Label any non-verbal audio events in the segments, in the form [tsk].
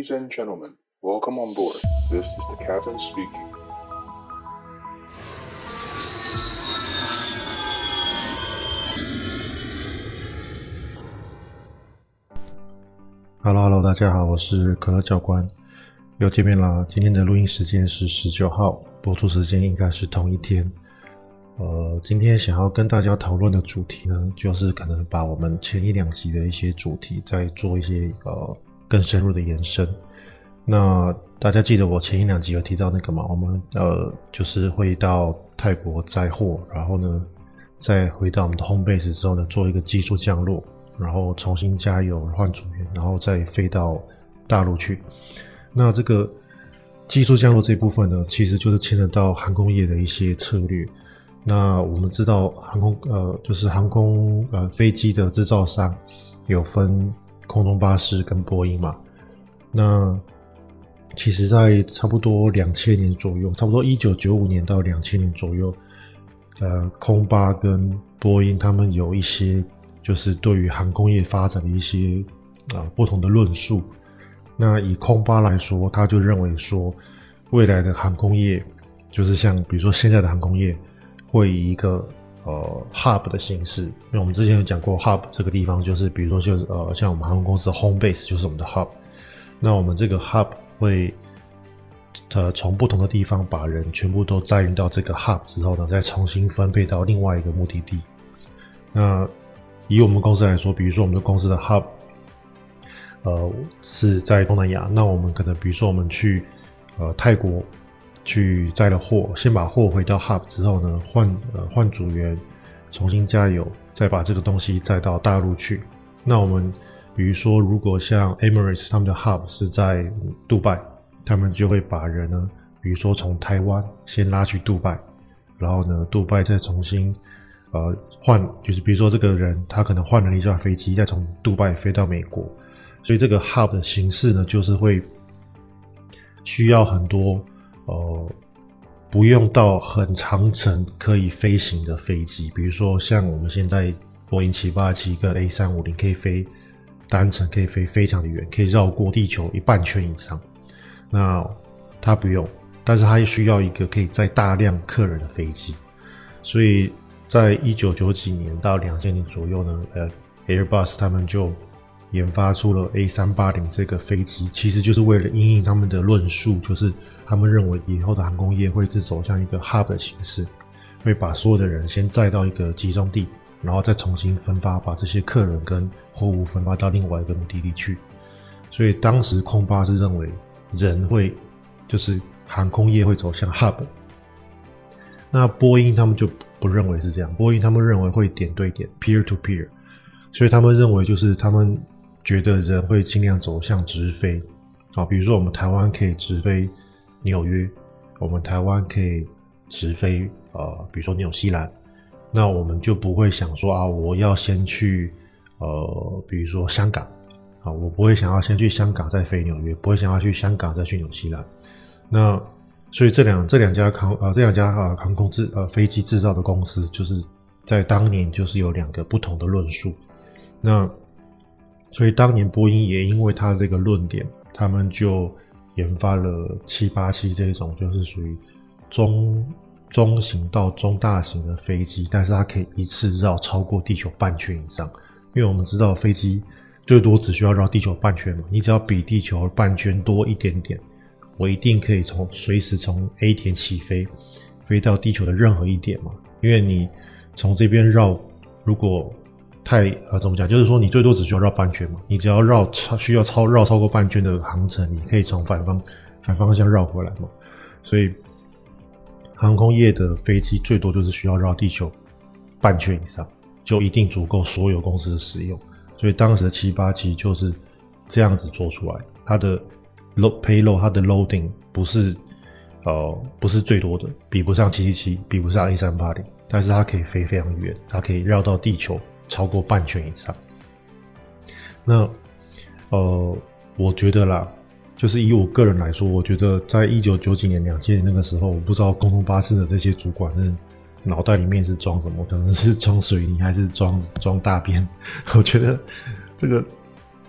Ladies and gentlemen, welcome on board. This is the captain speaking. Hello Hello，大家好，我是可乐教官，又见面啦。今天的录音时间是十九号，播出时间应该是同一天。呃，今天想要跟大家讨论的主题呢，就是可能把我们前一两集的一些主题再做一些呃更深入的延伸。那大家记得我前一两集有提到那个吗？我们呃就是会到泰国载货，然后呢再回到我们的 home base 之后呢，做一个技术降落。然后重新加油换组员，然后再飞到大陆去。那这个技术降落这一部分呢，其实就是牵扯到航空业的一些策略。那我们知道航空呃，就是航空呃飞机的制造商有分空中巴士跟波音嘛。那其实，在差不多两千年左右，差不多一九九五年到两千年左右，呃，空巴跟波音他们有一些。就是对于航空业发展的一些啊不同的论述。那以空巴来说，他就认为说，未来的航空业就是像比如说现在的航空业，会以一个呃 hub 的形式。因为我们之前有讲过 hub 这个地方，就是比如说就是呃像我们航空公司的 home base 就是我们的 hub。那我们这个 hub 会呃从不同的地方把人全部都载运到这个 hub 之后呢，再重新分配到另外一个目的地。那以我们公司来说，比如说我们的公司的 hub，呃，是在东南亚。那我们可能，比如说我们去呃泰国去载了货，先把货回到 hub 之后呢，换呃换组员，重新加油，再把这个东西载到大陆去。那我们比如说，如果像 Emirates 他们的 hub 是在杜拜，他们就会把人呢，比如说从台湾先拉去杜拜，然后呢，杜拜再重新。呃，换就是比如说这个人他可能换了一架飞机，再从杜拜飞到美国，所以这个 hub 的形式呢，就是会需要很多呃不用到很长程可以飞行的飞机，比如说像我们现在波音七八七跟 A 三五零可以飞单程可以飞非常的远，可以绕过地球一半圈以上。那它不用，但是它需要一个可以载大量客人的飞机，所以。在一九九几年到两千年左右呢，呃，Airbus 他们就研发出了 A 三八零这个飞机，其实就是为了因应他们的论述，就是他们认为以后的航空业会是走向一个 hub 的形式，会把所有的人先载到一个集中地，然后再重新分发，把这些客人跟货物分发到另外一个目的地去。所以当时空巴是认为人会，就是航空业会走向 hub。那波音他们就。不认为是这样，波音他们认为会点对点 （peer to peer），所以他们认为就是他们觉得人会尽量走向直飞啊，比如说我们台湾可以直飞纽约，我们台湾可以直飞呃，比如说纽西兰，那我们就不会想说啊，我要先去呃，比如说香港啊，我不会想要先去香港再飞纽约，不会想要去香港再去纽西兰，那。所以这两这两家航呃这两家啊航空制呃飞机制造的公司，就是在当年就是有两个不同的论述。那所以当年波音也因为他这个论点，他们就研发了七八七这种就是属于中中型到中大型的飞机，但是它可以一次绕超过地球半圈以上。因为我们知道飞机最多只需要绕地球半圈嘛，你只要比地球半圈多一点点。我一定可以从随时从 A 点起飞，飞到地球的任何一点嘛？因为你从这边绕，如果太呃怎么讲，就是说你最多只需要绕半圈嘛。你只要绕超需要超绕超过半圈的航程，你可以从反方反方向绕回来嘛。所以航空业的飞机最多就是需要绕地球半圈以上，就一定足够所有公司的使用。所以当时的七八七就是这样子做出来，它的。load payload 它的 loading 不是呃不是最多的，比不上七七七，比不上 A 三八零，但是它可以飞非常远，它可以绕到地球超过半圈以上。那呃，我觉得啦，就是以我个人来说，我觉得在一九九几年、两千年那个时候，我不知道空中巴士的这些主管的脑袋里面是装什么，可能是装水泥还是装 [laughs] 装大便。[laughs] 我觉得这个。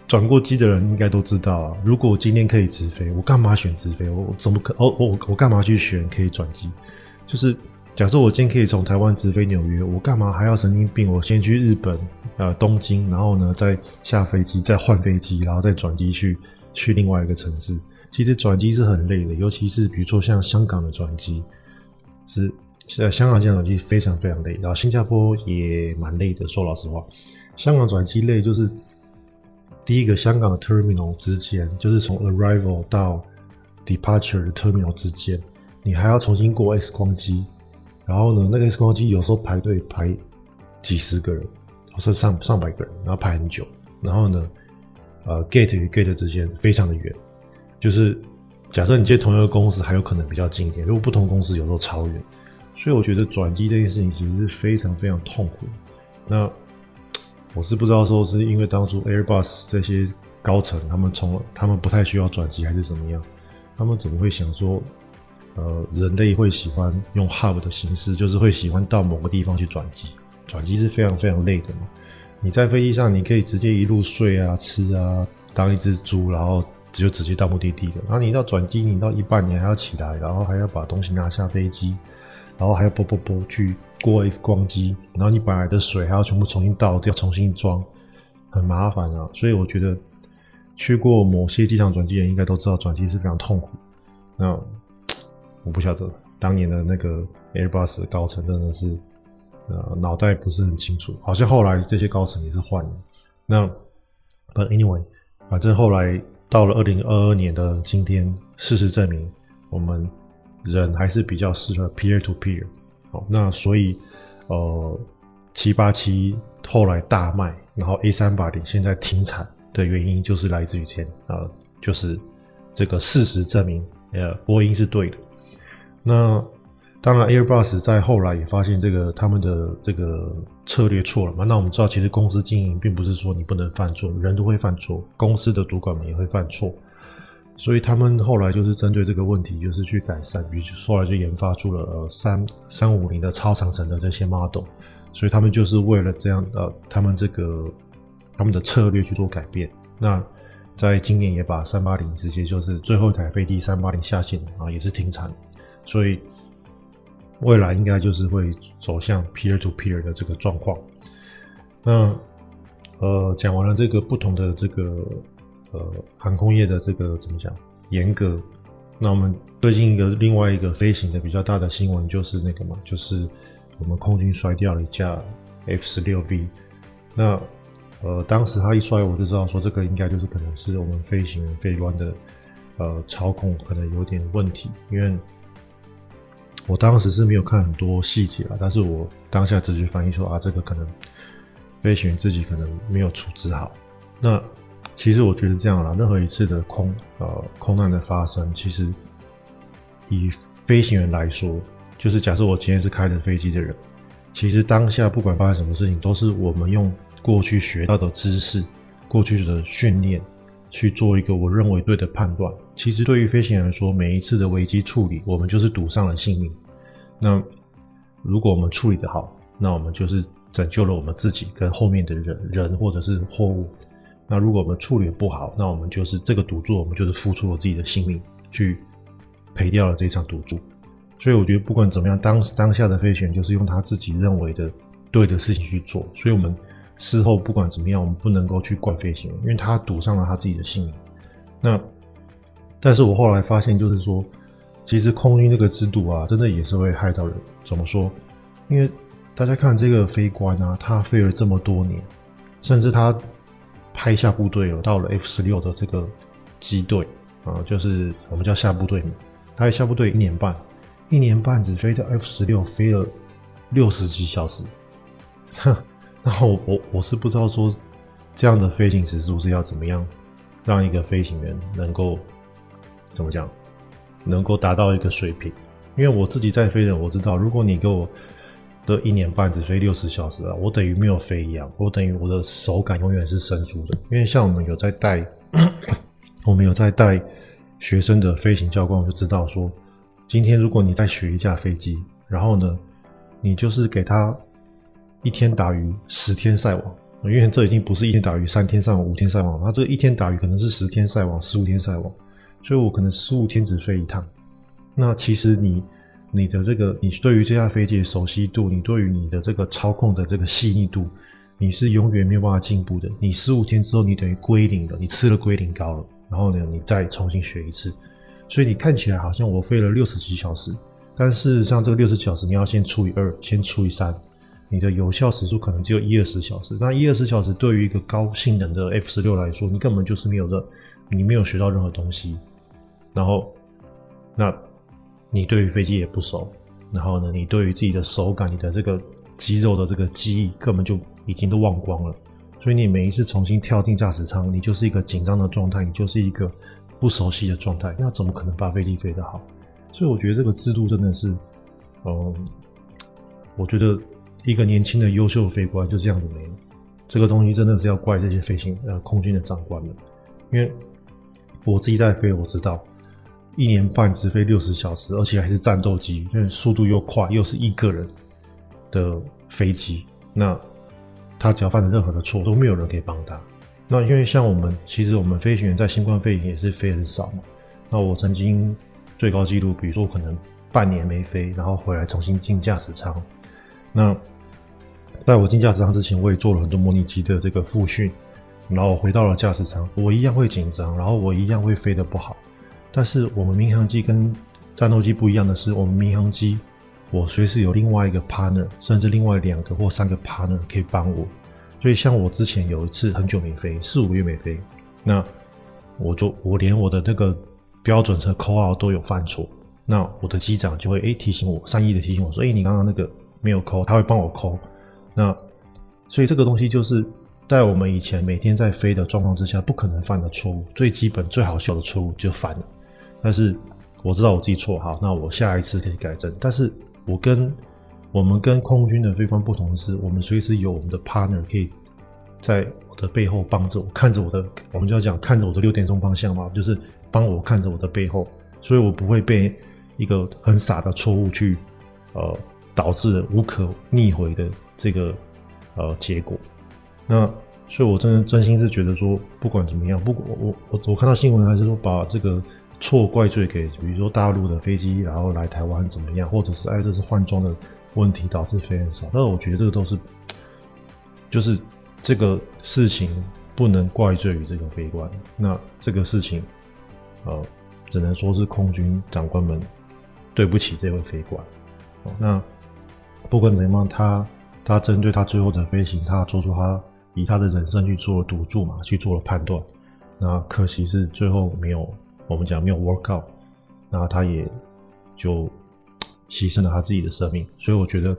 转过机的人应该都知道啊。如果我今天可以直飞，我干嘛选直飞？我怎么可？哦，我我干嘛去选可以转机？就是假设我今天可以从台湾直飞纽约，我干嘛还要神经病？我先去日本呃东京，然后呢再下飞机，再换飞机，然后再转机去去另外一个城市。其实转机是很累的，尤其是比如说像香港的转机，是现在香港这样转机非常非常累，然后新加坡也蛮累的。说老实话，香港转机累就是第一个，香港的 terminal 之间，就是从 arrival 到 departure 的 terminal 之间，你还要重新过 X 光机，然后呢，那个 X 光机有时候排队排几十个人，或是上上百个人，然后排很久，然后呢，呃，gate 与 gate 之间非常的远。就是假设你接同一个公司，还有可能比较近一点；如果不同公司，有时候超远。所以我觉得转机这件事情其实是非常非常痛苦。那 [tsk] 我是不知道说是因为当初 Airbus 这些高层他们从他们不太需要转机，还是怎么样？他们怎么会想说，呃，人类会喜欢用 hub 的形式，就是会喜欢到某个地方去转机？转机是非常非常累的嘛。你在飞机上，你可以直接一路睡啊、吃啊，当一只猪，然后。就直接到目的地了。然后你到转机，你到一半你还要起来，然后还要把东西拿下飞机，然后还要啵啵啵去过 X 光机，然后你本来的水还要全部重新倒，掉重新装，很麻烦啊。所以我觉得去过某些机场转机人应该都知道，转机是非常痛苦。那我不晓得当年的那个 Airbus 高层真的是呃脑袋不是很清楚，好像后来这些高层也是换了。那 But anyway，反正后来。到了二零二二年的今天，事实证明，我们人还是比较适合 peer to peer。好，那所以，呃，七八七后来大卖，然后 A 三八零现在停产的原因，就是来自于前，呃，就是这个事实证明，呃，波音是对的。那。当然，Airbus 在后来也发现这个他们的这个策略错了嘛。那我们知道，其实公司经营并不是说你不能犯错，人都会犯错，公司的主管们也会犯错。所以他们后来就是针对这个问题，就是去改善，比如后来就研发出了呃三三五零的超长程的这些 model。所以他们就是为了这样呃，他们这个他们的策略去做改变。那在今年也把三八零直接就是最后一台飞机三八零下线啊，也是停产。所以。未来应该就是会走向 peer to peer 的这个状况。那呃，讲完了这个不同的这个呃航空业的这个怎么讲严格，那我们最近一个另外一个飞行的比较大的新闻就是那个嘛，就是我们空军摔掉了一架 F 十六 V。那呃，当时它一摔，我就知道说这个应该就是可能是我们飞行员飞官的呃操控可能有点问题，因为。我当时是没有看很多细节啊，但是我当下直觉反应说啊，这个可能飞行员自己可能没有处置好。那其实我觉得这样啦，任何一次的空呃空难的发生，其实以飞行员来说，就是假设我今天是开着飞机的人，其实当下不管发生什么事情，都是我们用过去学到的知识、过去的训练。去做一个我认为对的判断。其实对于飞行员来说，每一次的危机处理，我们就是赌上了性命。那如果我们处理得好，那我们就是拯救了我们自己跟后面的人人或者是货物。那如果我们处理不好，那我们就是这个赌注，我们就是付出了自己的性命去赔掉了这场赌注。所以我觉得不管怎么样，当当下的飞行员就是用他自己认为的对的事情去做。所以我们。事后不管怎么样，我们不能够去怪飞行员，因为他赌上了他自己的性命。那，但是我后来发现，就是说，其实空军这个制度啊，真的也是会害到人。怎么说？因为大家看这个飞官啊，他飞了这么多年，甚至他拍下部队了，到了 F 十六的这个机队啊，就是我们叫下部队嘛。他下部队一年半，一年半只飞到 F 十六，飞了六十几小时，[laughs] 哼。然后我我是不知道说这样的飞行时数是要怎么样让一个飞行员能够怎么讲，能够达到一个水平。因为我自己在飞的，我知道，如果你给我的一年半只飞六十小时啊，我等于没有飞一样，我等于我的手感永远是生疏的。因为像我们有在带，[coughs] 我们有在带学生的飞行教官，我就知道说，今天如果你在学一架飞机，然后呢，你就是给他。一天打鱼十天晒网，因为这已经不是一天打鱼三天晒网、五天晒网，他这个一天打鱼可能是十天晒网、十五天晒网，所以我可能十五天只飞一趟。那其实你你的这个，你对于这架飞机的熟悉度，你对于你的这个操控的这个细腻度，你是永远没有办法进步的。你十五天之后，你等于归零了，你吃了归零膏了，然后呢，你再重新学一次。所以你看起来好像我飞了六十几小时，但事实上这个六十小时你要先除以二，先除以三。你的有效时数可能只有一二十小时，那一二十小时对于一个高性能的 F 十六来说，你根本就是没有的，你没有学到任何东西。然后，那你对于飞机也不熟，然后呢，你对于自己的手感、你的这个肌肉的这个记忆根本就已经都忘光了。所以你每一次重新跳进驾驶舱，你就是一个紧张的状态，你就是一个不熟悉的状态，那怎么可能把飞机飞得好？所以我觉得这个制度真的是，嗯，我觉得。一个年轻的优秀的飞官就这样子没了，这个东西真的是要怪这些飞行呃空军的长官了，因为我自己在飞，我知道一年半只飞六十小时，而且还是战斗机，因为速度又快，又是一个人的飞机，那他只要犯了任何的错，都没有人可以帮他。那因为像我们，其实我们飞行员在新冠肺炎也是飞很少嘛。那我曾经最高纪录，比如说可能半年没飞，然后回来重新进驾驶舱，那。在我进驾驶舱之前，我也做了很多模拟机的这个复训，然后回到了驾驶舱，我一样会紧张，然后我一样会飞得不好。但是我们民航机跟战斗机不一样的是，我们民航机我随时有另外一个 partner，甚至另外两个或三个 partner 可以帮我。所以像我之前有一次很久没飞，四五个月没飞，那我就我连我的那个标准车 call out 都有犯错，那我的机长就会诶提醒我，善意的提醒我说，诶你刚刚那个没有扣他会帮我扣。那，所以这个东西就是在我们以前每天在飞的状况之下，不可能犯的错误，最基本、最好笑的错误就犯了。但是我知道我自己错，好，那我下一次可以改正。但是我跟我们跟空军的飞官不同的是，我们随时有我们的 partner 可以在我的背后帮着我，看着我的，我们就要讲看着我的六点钟方向嘛，就是帮我看着我的背后，所以我不会被一个很傻的错误去呃导致无可逆回的。这个呃结果，那所以，我真的真心是觉得说，不管怎么样，不管我我我看到新闻还是说把这个错怪罪给，比如说大陆的飞机，然后来台湾怎么样，或者是哎这是换装的问题导致飞很少，但是我觉得这个都是，[tsk] 就是这个事情不能怪罪于这个飞官，那这个事情呃只能说是空军长官们对不起这位飞官，哦，那不管怎样他。他针对他最后的飞行，他做出他以他的人生去做了赌注嘛，去做了判断。那可惜是最后没有，我们讲没有 work out，那他也就 [tsk] 牺牲了他自己的生命。所以我觉得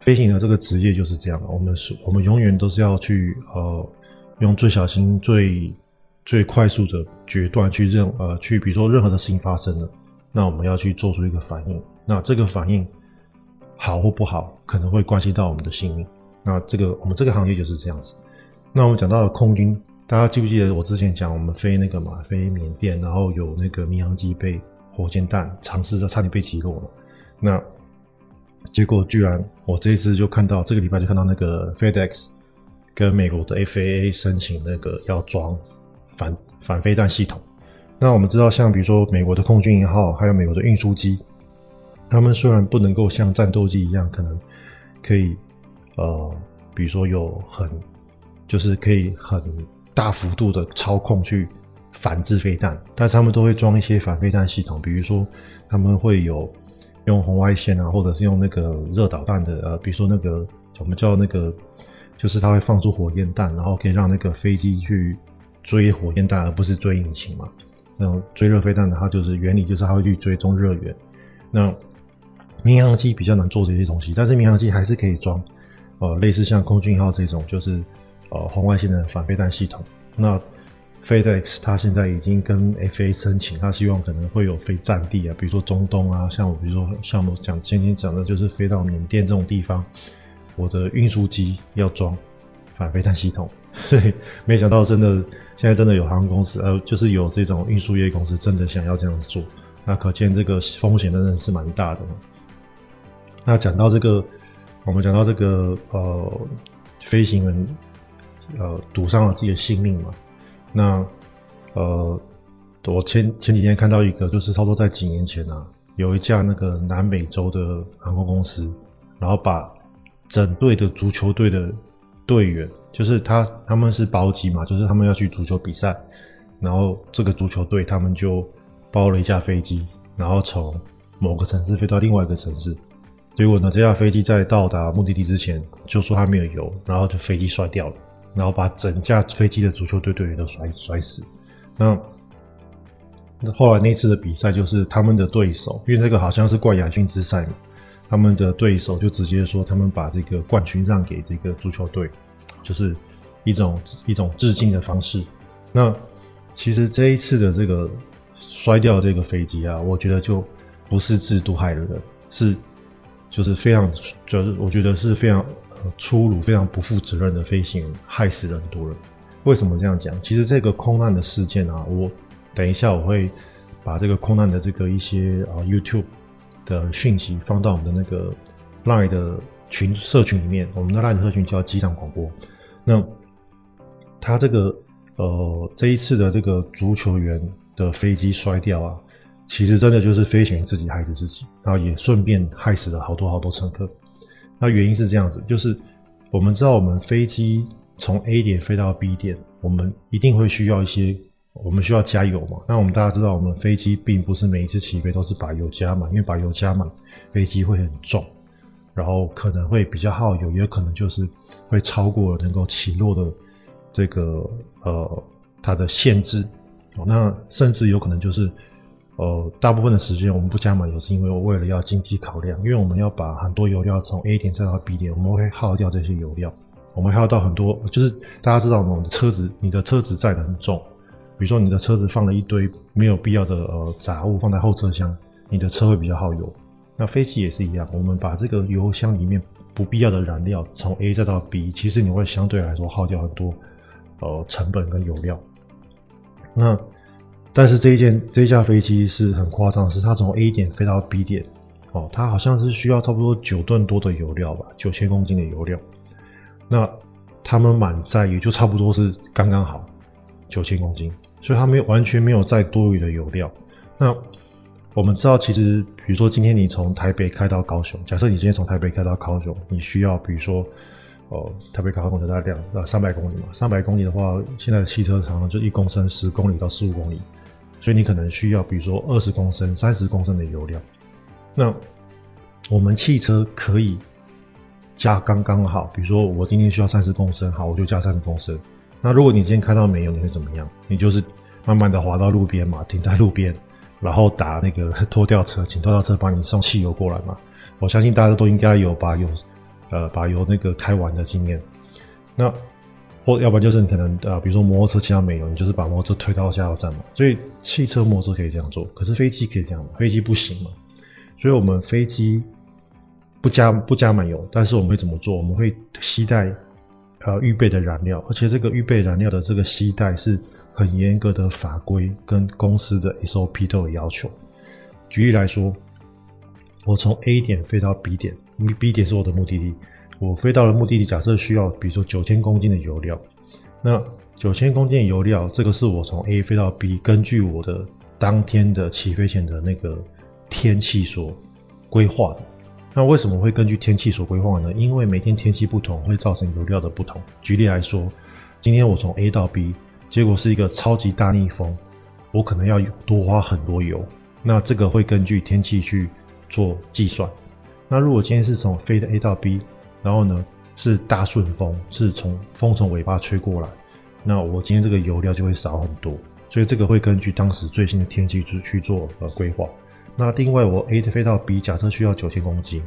飞行的这个职业就是这样，我们是，我们永远都是要去呃，用最小心、最最快速的决断去任呃去，比如说任何的事情发生了，那我们要去做出一个反应。那这个反应。好或不好，可能会关系到我们的性命。那这个我们这个行业就是这样子。那我们讲到了空军，大家记不记得我之前讲我们飞那个嘛，飞缅甸，然后有那个民航机被火箭弹尝试着差点被击落了。那结果居然我这一次就看到，这个礼拜就看到那个 FedEx 跟美国的 FAA 申请那个要装反反飞弹系统。那我们知道，像比如说美国的空军一号，还有美国的运输机。他们虽然不能够像战斗机一样，可能可以，呃，比如说有很，就是可以很大幅度的操控去反制飞弹，但是他们都会装一些反飞弹系统，比如说他们会有用红外线啊，或者是用那个热导弹的，呃，比如说那个我们叫那个，就是它会放出火焰弹，然后可以让那个飞机去追火焰弹，而不是追引擎嘛。那种追热飞弹的，它就是原理就是它会去追踪热源，那。民航机比较难做这些东西，但是民航机还是可以装，呃，类似像空军一号这种，就是呃红外线的反飞弹系统。那 FedEx 它现在已经跟 FA 申请，它希望可能会有飞战地啊，比如说中东啊，像我比如说像我讲今天讲的就是飞到缅甸这种地方，我的运输机要装反飞弹系统。[laughs] 所以没想到真的现在真的有航空公司，呃，就是有这种运输业公司真的想要这样做，那可见这个风险真的是蛮大的。那讲到这个，我们讲到这个呃，飞行员呃赌上了自己的性命嘛。那呃，我前前几天看到一个，就是差不多在几年前啊，有一架那个南美洲的航空公司，然后把整队的足球队的队员，就是他他们是包机嘛，就是他们要去足球比赛，然后这个足球队他们就包了一架飞机，然后从某个城市飞到另外一个城市。结果呢，这架飞机在到达目的地之前就说它没有油，然后就飞机摔掉了，然后把整架飞机的足球队队员都摔摔死。那那后来那次的比赛就是他们的对手，因为这个好像是冠亚军之赛嘛，他们的对手就直接说他们把这个冠军让给这个足球队，就是一种一种致敬的方式。那其实这一次的这个摔掉这个飞机啊，我觉得就不是制度害了的，是。就是非常，就是我觉得是非常粗鲁、非常不负责任的飞行，害死了很多人。为什么这样讲？其实这个空难的事件啊，我等一下我会把这个空难的这个一些啊 YouTube 的讯息放到我们的那个 Line 的群社群里面。我们的 Line 社群叫机长广播。那他这个呃这一次的这个足球员的飞机摔掉啊。其实真的就是飞行员自己害死自己，然后也顺便害死了好多好多乘客。那原因是这样子，就是我们知道我们飞机从 A 点飞到 B 点，我们一定会需要一些，我们需要加油嘛。那我们大家知道，我们飞机并不是每一次起飞都是把油加满，因为把油加满，飞机会很重，然后可能会比较耗油，也可能就是会超过能够起落的这个呃它的限制。那甚至有可能就是。呃，大部分的时间我们不加满油，是因为我为了要经济考量，因为我们要把很多油料从 A 点载到 B 点，我们会耗掉这些油料，我们耗到很多，就是大家知道我们车子，你的车子载得很重，比如说你的车子放了一堆没有必要的呃杂物放在后车厢，你的车会比较耗油。那飞机也是一样，我们把这个油箱里面不必要的燃料从 A 载到 B，其实你会相对来说耗掉很多呃成本跟油料。那但是这一件这一架飞机是很夸张，是它从 A 点飞到 B 点，哦，它好像是需要差不多九吨多的油料吧，九千公斤的油料。那他们满载也就差不多是刚刚好九千公斤，所以它没有完全没有载多余的油料。那我们知道，其实比如说今天你从台北开到高雄，假设你今天从台北开到高雄，你需要比如说。哦，台北高雄大概两呃三百公里嘛，三百公里的话，现在的汽车长就一公升十公里到十五公里，所以你可能需要比如说二十公升、三十公升的油量。那我们汽车可以加刚刚好，比如说我今天需要三十公升，好，我就加三十公升。那如果你今天开到没油，你会怎么样？你就是慢慢的滑到路边嘛，停在路边，然后打那个 [laughs] 拖吊车，请拖吊车帮你送汽油过来嘛。我相信大家都应该有把油。呃，把油那个开完的经验，那或要不然就是你可能呃，比如说摩托车骑到没油，你就是把摩托车推到加油站嘛。所以汽车、摩托车可以这样做，可是飞机可以这样吗？飞机不行嘛。所以我们飞机不加不加满油，但是我们会怎么做？我们会携带呃预备的燃料，而且这个预备燃料的这个携带是很严格的法规跟公司的 SOP 都有要求。举例来说，我从 A 点飞到 B 点。B 点是我的目的地，我飞到了目的地，假设需要，比如说九千公斤的油料，那九千公斤的油料，这个是我从 A 飞到 B，根据我的当天的起飞前的那个天气所规划的。那为什么会根据天气所规划呢？因为每天天气不同，会造成油料的不同。举例来说，今天我从 A 到 B，结果是一个超级大逆风，我可能要多花很多油。那这个会根据天气去做计算。那如果今天是从飞的 A 到 B，然后呢是大顺风，是从风从尾巴吹过来，那我今天这个油料就会少很多，所以这个会根据当时最新的天气去去做呃规划。那另外我 A 的飞到 B，假设需要九千公斤，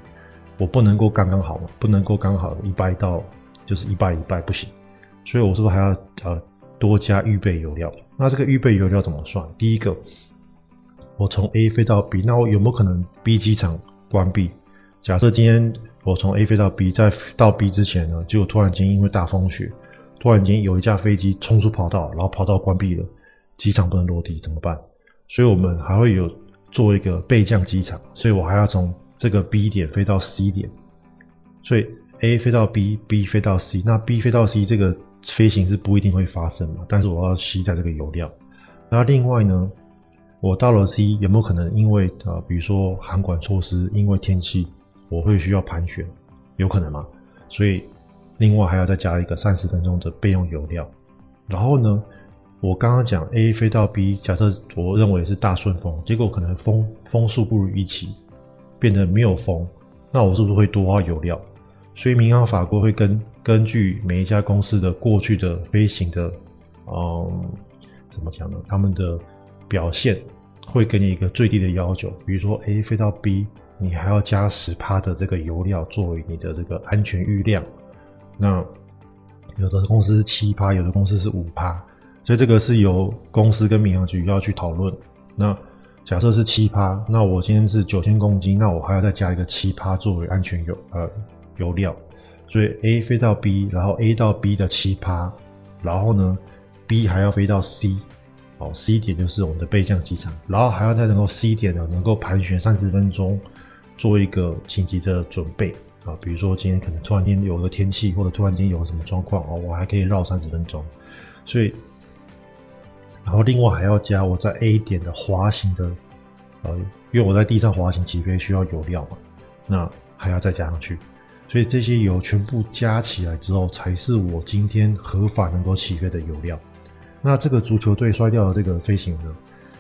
我不能够刚刚好，不能够刚好一拜到就是一拜一拜不行，所以我是不是还要呃多加预备油料？那这个预备油料怎么算？第一个，我从 A 飞到 B，那我有没有可能 B 机场关闭？假设今天我从 A 飞到 B，在到 B 之前呢，就突然间因为大风雪，突然间有一架飞机冲出跑道，然后跑道关闭了，机场不能落地，怎么办？所以我们还会有做一个备降机场，所以我还要从这个 B 点飞到 C 点，所以 A 飞到 B，B 飞到 C，那 B 飞到 C 这个飞行是不一定会发生嘛，但是我要吸在这个油料。那另外呢，我到了 C 有没有可能因为呃，比如说航管措施，因为天气，我会需要盘旋，有可能吗？所以另外还要再加一个三十分钟的备用油料。然后呢，我刚刚讲 A 飞到 B，假设我认为是大顺风，结果可能风风速不如预期，变得没有风，那我是不是会多花油料？所以民航法规会根根据每一家公司的过去的飞行的，嗯，怎么讲呢？他们的表现会给你一个最低的要求，比如说 A 飞到 B，你还要加十趴的这个油料作为你的这个安全预量。那有的公司是七趴，有的公司是五趴，所以这个是由公司跟民航局要去讨论。那假设是七趴，那我今天是九千公斤，那我还要再加一个七趴作为安全油，呃。油料，所以 A 飞到 B，然后 A 到 B 的七趴，然后呢，B 还要飞到 C，哦，C 点就是我们的备降机场，然后还要再能够 C 点呢，能够盘旋三十分钟，做一个紧急的准备啊，比如说今天可能突然间有个天气，或者突然间有什么状况哦，我还可以绕三十分钟，所以，然后另外还要加我在 A 点的滑行的，呃，因为我在地上滑行起飞需要油料嘛，那还要再加上去。所以这些油全部加起来之后，才是我今天合法能够起飞的油料。那这个足球队摔掉的这个飞行呢，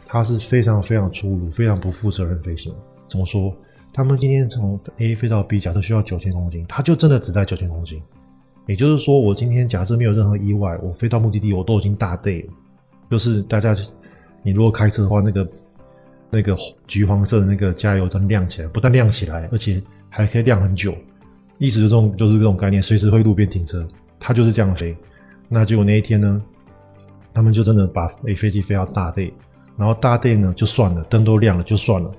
它是非常非常粗鲁、非常不负责任飞行。怎么说？他们今天从 A 飞到 B，假设需要九千公斤，他就真的只带九千公斤。也就是说，我今天假设没有任何意外，我飞到目的地，我都已经大 day 了。就是大家，你如果开车的话，那个那个橘黄色的那个加油灯亮起来，不但亮起来，而且还可以亮很久。意思就这种就是这种概念，随时会路边停车，他就是这样飞。那结果那一天呢，他们就真的把飞飞机飞到大 day，然后大电呢就算了，灯都亮了就算了。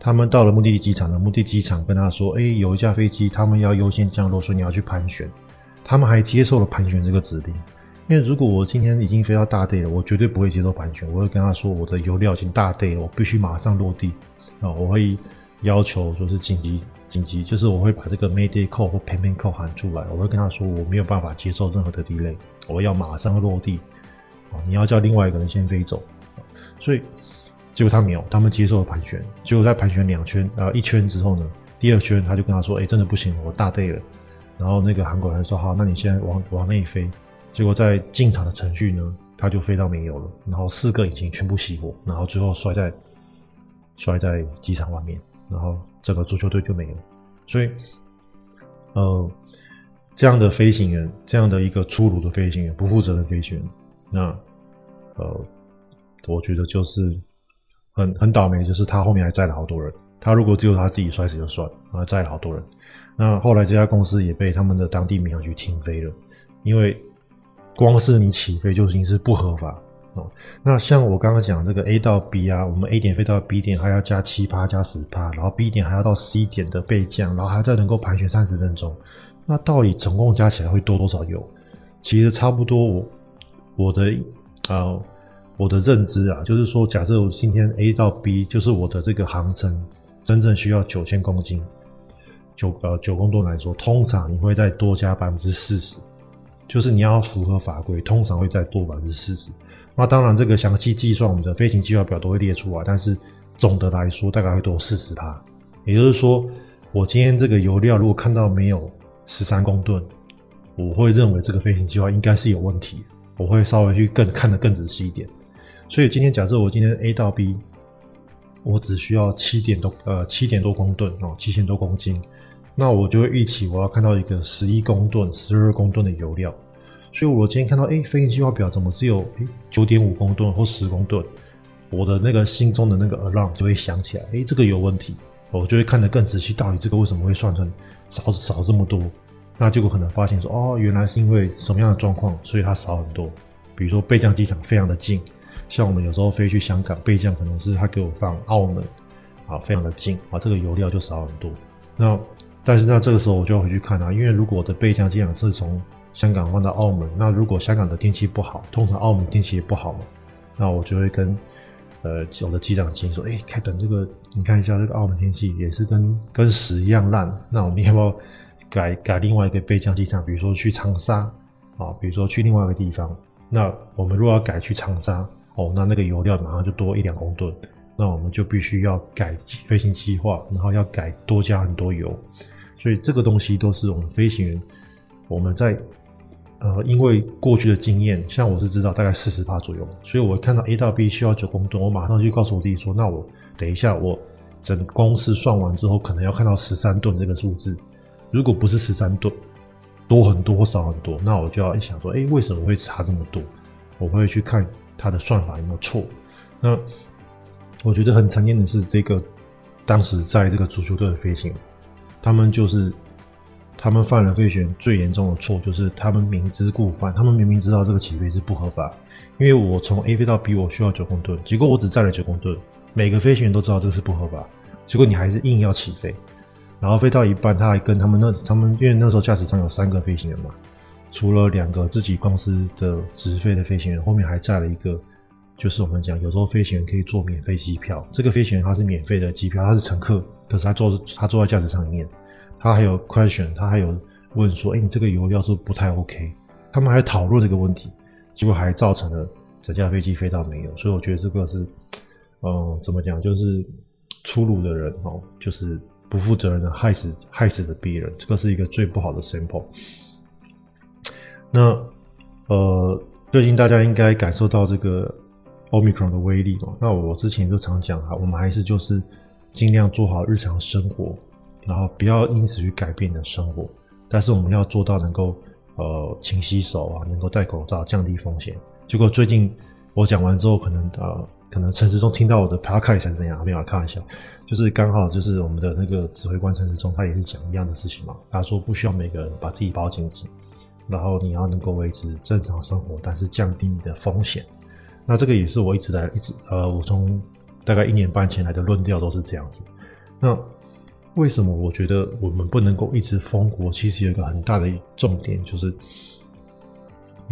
他们到了目的地机场呢，目的地机场跟他说：“哎，有一架飞机，他们要优先降落，所以你要去盘旋。”他们还接受了盘旋这个指令。因为如果我今天已经飞到大 day 了，我绝对不会接受盘旋，我会跟他说：“我的油料已经大 day 了，我必须马上落地。”啊，我会要求说是紧急。紧急就是我会把这个 Mayday call 或 Payment call 喊出来，我会跟他说我没有办法接受任何的 delay，我要马上落地。啊你要叫另外一个人先飞走。所以结果他没有，他们接受了盘旋。结果在盘旋两圈啊、呃、一圈之后呢，第二圈他就跟他说：“哎、真的不行，我大队了。”然后那个韩国人说：“好，那你现在往往内飞。”结果在进场的程序呢，他就飞到没有了，然后四个引擎全部熄火，然后最后摔在摔在机场外面。然后整个足球队就没了，所以，呃，这样的飞行员，这样的一个粗鲁的飞行员，不负责任飞行员，那，呃，我觉得就是很很倒霉，就是他后面还载了好多人。他如果只有他自己摔死就算了，啊，载了好多人。那后来这家公司也被他们的当地民航局停飞了，因为光是你起飞就已经是不合法哦。那像我刚刚讲这个 A 到 B 啊，我们 A 点飞到 B 点还要加七趴加十趴，然后 B 点还要到 C 点的备降，然后还再能够盘旋三十分钟。那到底总共加起来会多多少油？其实差不多我，我的啊、我的认知啊，就是说，假设我今天 A 到 B 就是我的这个航程真正需要九千公斤，九呃九公吨来说，通常你会再多加百分之四十，就是你要符合法规，通常会再多百分之四十。那当然，这个详细计算，我们的飞行计划表都会列出来。但是总的来说，大概会多四十趴。也就是说，我今天这个油料如果看到没有十三公吨，我会认为这个飞行计划应该是有问题。我会稍微去更看得更仔细一点。所以今天假设我今天 A 到 B，我只需要七点多呃七点多公吨哦，七千多公斤，那我就会预期我要看到一个十一公吨、十二公吨的油料。所以，我今天看到，哎，飞行计划表怎么只有哎九点五公吨或十公吨？我的那个心中的那个 alarm 就会响起来，哎，这个有问题，我就会看得更仔细，到底这个为什么会算成少少这么多？那结果可能发现说，哦，原来是因为什么样的状况，所以它少很多。比如说备降机场非常的近，像我们有时候飞去香港备降，可能是他给我放澳门，啊，非常的近，啊，这个油料就少很多。那但是那这个时候我就要回去看啊，因为如果我的备降机场是从香港换到澳门，那如果香港的天气不好，通常澳门天气也不好嘛，那我就会跟呃我的机长建议说，哎，开等这个，你看一下这个澳门天气也是跟跟屎一样烂，那我们要不要改改另外一个备降机场，比如说去长沙，啊，比如说去另外一个地方，那我们如果要改去长沙哦，那那个油料马上就多一两公吨，那我们就必须要改飞行计划，然后要改多加很多油，所以这个东西都是我们飞行员我们在呃，因为过去的经验，像我是知道大概四十趴左右，所以我看到 A 到 B 需要九公吨，我马上就告诉我自己说，那我等一下我整公式算完之后，可能要看到十三吨这个数字，如果不是十三吨。多很多或少很多，那我就要想说，哎、为什么会差这么多？我会去看它的算法有没有错。那我觉得很常见的是，这个当时在这个足球队的飞行，他们就是他们犯了飞行员最严重的错，就是他们明知故犯。他们明明知道这个起飞是不合法，因为我从 A 飞到 B 我需要九公吨，结果我只载了九公吨，每个飞行员都知道这个是不合法，结果你还是硬要起飞。然后飞到一半，他还跟他们那他们，因为那时候驾驶舱有三个飞行员嘛，除了两个自己公司的直飞的飞行员，后面还载了一个，就是我们讲有时候飞行员可以坐免费机票，这个飞行员他是免费的机票，他是乘客，可是他坐他坐在驾驶舱里面，他还有 question，他还有问说，哎，你这个油料是不是不太 OK？他们还讨论这个问题，结果还造成了整架飞机飞到没有，所以我觉得这个是，嗯，怎么讲，就是粗鲁的人哦，就是。不负责任的害死害死的别人，这个是一个最不好的 sample。那呃，最近大家应该感受到这个 Omicron 的威力嘛？那我之前就常讲哈，我们还是就是尽量做好日常生活，然后不要因此去改变你的生活。但是我们要做到能够呃勤洗手啊，能够戴口罩，降低风险。结果最近我讲完之后，可能呃。可能陈时中听到我的 podcast 是怎样？没有开玩笑，就是刚好就是我们的那个指挥官陈时中，他也是讲一样的事情嘛。他说不需要每个人把自己包紧紧，然后你要能够维持正常生活，但是降低你的风险。那这个也是我一直来一直呃，我从大概一年半前来的论调都是这样子。那为什么我觉得我们不能够一直封国？其实有一个很大的重点就是，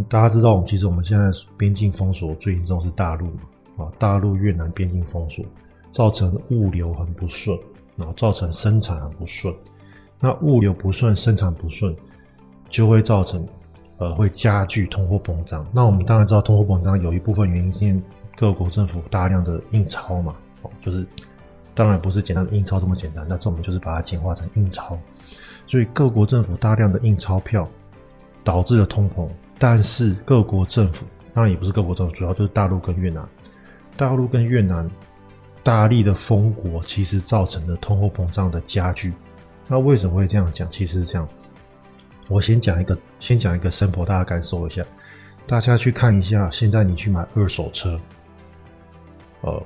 大家知道，我们其实我们现在边境封锁最严重是大陆嘛。啊，大陆越南边境封锁，造成物流很不顺，然后造成生产很不顺。那物流不顺，生产不顺，就会造成，呃，会加剧通货膨胀。那我们当然知道，通货膨胀有一部分原因是因为各国政府大量的印钞嘛，哦，就是当然不是简单的印钞这么简单，但是我们就是把它简化成印钞。所以各国政府大量的印钞票，导致了通膨。但是各国政府，当然也不是各国政府，主要就是大陆跟越南。大陆跟越南大力的封国，其实造成了通货膨胀的加剧。那为什么会这样讲？其实是这样。我先讲一个，先讲一个 sample，大家感受一下。大家去看一下，现在你去买二手车，呃，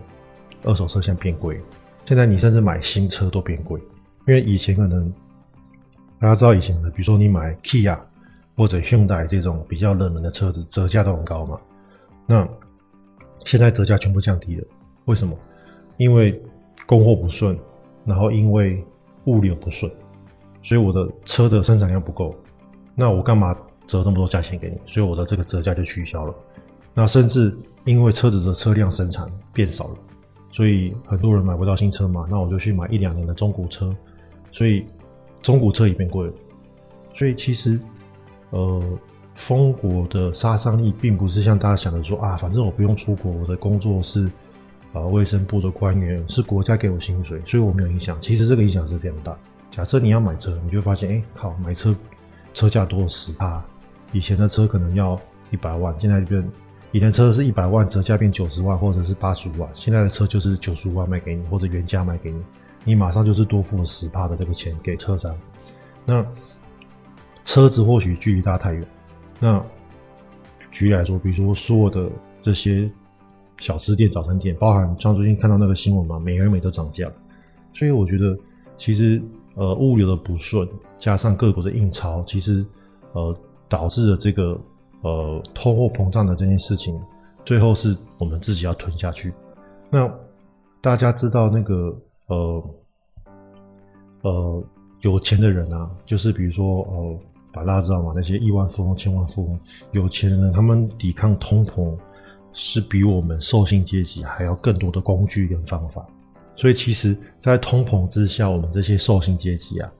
二手车现在变贵。现在你甚至买新车都变贵，因为以前可能大家知道以前的，比如说你买 Kia 或者 Hyundai 这种比较冷门的车子，折价都很高嘛。那现在折价全部降低了，为什么？因为供货不顺，然后因为物流不顺，所以我的车的生产量不够，那我干嘛折那么多价钱给你？所以我的这个折价就取消了。那甚至因为车子的车辆生产变少了，所以很多人买不到新车嘛，那我就去买一两年的中古车，所以中古车也变贵了。所以其实，呃。封国的杀伤力并不是像大家想的说啊，反正我不用出国，我的工作是啊卫生部的官员，是国家给我薪水，所以我没有影响。其实这个影响是非常大。假设你要买车，你就发现，哎、欸，靠，买车车价多了十趴，以前的车可能要一百万，现在就变以前车是一百万，折价变九十万或者是八十五万，现在的车就是九十五万卖给你，或者原价卖给你，你马上就是多付了十趴的这个钱给车商。那车子或许距离大太远。那举例来说，比如说所有的这些小吃店、早餐店，包含像最近看到那个新闻嘛，美而美都涨价，所以我觉得其实呃物流的不顺，加上各国的印钞，其实呃导致了这个呃通货膨胀的这件事情，最后是我们自己要吞下去。那大家知道那个呃呃有钱的人啊，就是比如说呃。大家知道吗？那些亿万富翁、千万富翁、有钱人，他们抵抗通膨是比我们受薪阶级还要更多的工具跟方法。所以，其实，在通膨之下，我们这些受薪阶级啊，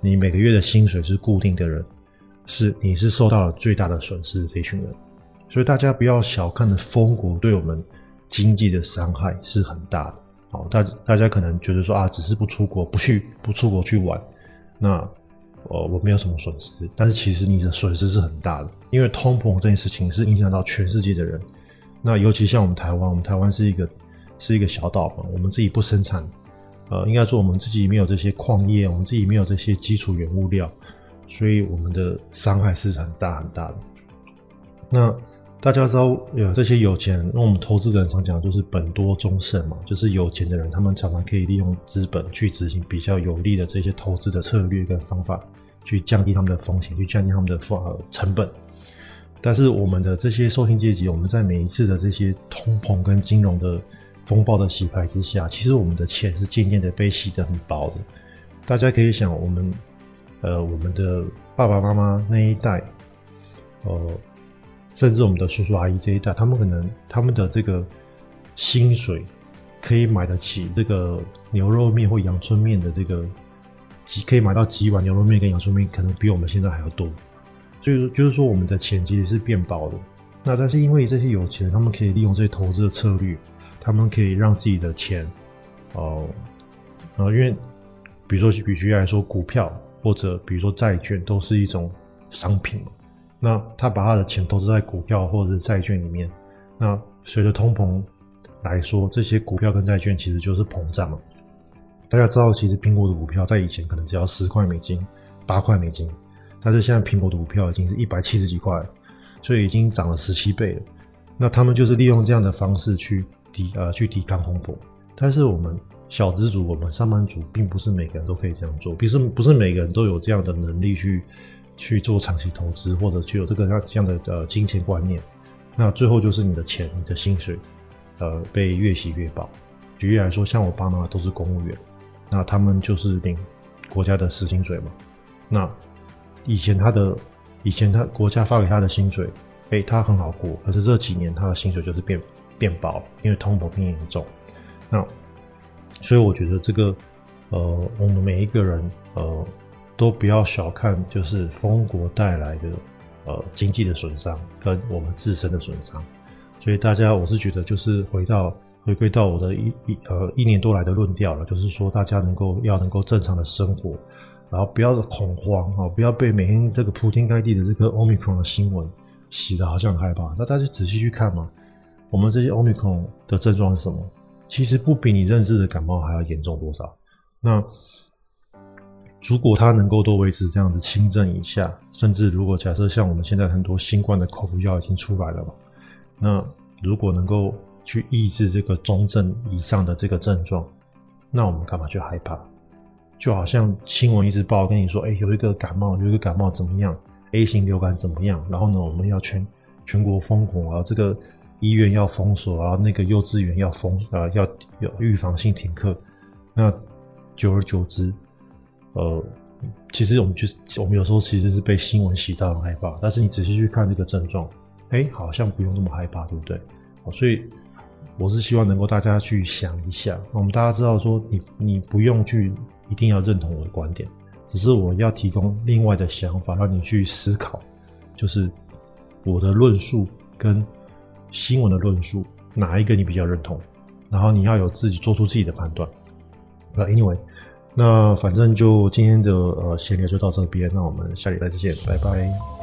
你每个月的薪水是固定的人，是你是受到了最大的损失的这群人。所以大家不要小看的封国对我们经济的伤害是很大的。好，大大家可能觉得说啊，只是不出国，不去不出国去玩，那呃我没有什么损失。但是其实你的损失是很大的，因为通膨这件事情是影响到全世界的人。那尤其像我们台湾，我们台湾是一个是一个小岛嘛，我们自己不生产，呃，应该说我们自己没有这些矿业，我们自己没有这些基础原物料，所以我们的伤害是很大很大的。那大家知道，呃这些有钱人，那我们投资人常讲就是本多终胜嘛，就是有钱的人，他们常常可以利用资本去执行比较有利的这些投资的策略跟方法，去降低他们的风险，去降低他们的呃成本。但是我们的这些受薪阶级，我们在每一次的这些通膨跟金融的风暴的洗牌之下，其实我们的钱是渐渐的被洗得很薄的。大家可以想，我们呃我们的爸爸妈妈那一代，呃。甚至我们的叔叔阿姨这一代，他们可能他们的这个薪水可以买得起这个牛肉面或阳春面的这个几可以买到几碗牛肉面跟阳春面，可能比我们现在还要多。所以就是说，我们的钱其实是变薄的。那但是因为这些有钱人，他们可以利用这些投资的策略，他们可以让自己的钱哦，呃，因为比如说比举例来说，股票或者比如说债券都是一种商品嘛。那他把他的钱投资在股票或者是债券里面，那随着通膨来说，这些股票跟债券其实就是膨胀了。大家知道，其实苹果的股票在以前可能只要十块美金、八块美金，但是现在苹果的股票已经是一百七十几块了，所以已经涨了十七倍了。那他们就是利用这样的方式去抵呃去抵抗通膨。但是我们小资族、我们上班族，并不是每个人都可以这样做，不是不是每个人都有这样的能力去。去做长期投资，或者去有这个这样的呃金钱观念，那最后就是你的钱、你的薪水，呃，被越洗越薄。举例来说，像我爸妈都是公务员，那他们就是领国家的死薪水嘛。那以前他的以前他国家发给他的薪水，哎，他很好过。可是这几年他的薪水就是变变薄，因为通膨变严重。那所以我觉得这个呃，我们每一个人呃。都不要小看，就是封国带来的呃经济的损伤跟我们自身的损伤。所以大家，我是觉得就是回到回归到我的一一呃一年多来的论调了，就是说大家能够要能够正常的生活，然后不要恐慌啊，不要被每天这个铺天盖地的这个 Omicron 的新闻洗得好像很害怕。那大家仔细去看嘛，我们这些 Omicron 的症状是什么？其实不比你认知的感冒还要严重多少。那如果它能够都维持这样子轻症以下，甚至如果假设像我们现在很多新冠的口服药已经出来了嘛，那如果能够去抑制这个中症以上的这个症状，那我们干嘛去害怕？就好像新闻一直报跟你说，哎、有一个感冒，有一个感冒怎么样？A 型流感怎么样？然后呢，我们要全全国封控，然后这个医院要封锁，然后那个幼稚园要封，呃，要有预防性停课。那久而久之。呃，其实我们就是我们有时候其实是被新闻洗到很害怕，但是你仔细去看这个症状，哎，好像不用那么害怕，对不对？所以我是希望能够大家去想一下。我们大家知道说，你你不用去一定要认同我的观点，只是我要提供另外的想法，让你去思考，就是我的论述跟新闻的论述哪一个你比较认同，然后你要有自己做出自己的判断。呃，anyway。那反正就今天的呃闲聊就到这边，那我们下礼拜再见，拜拜。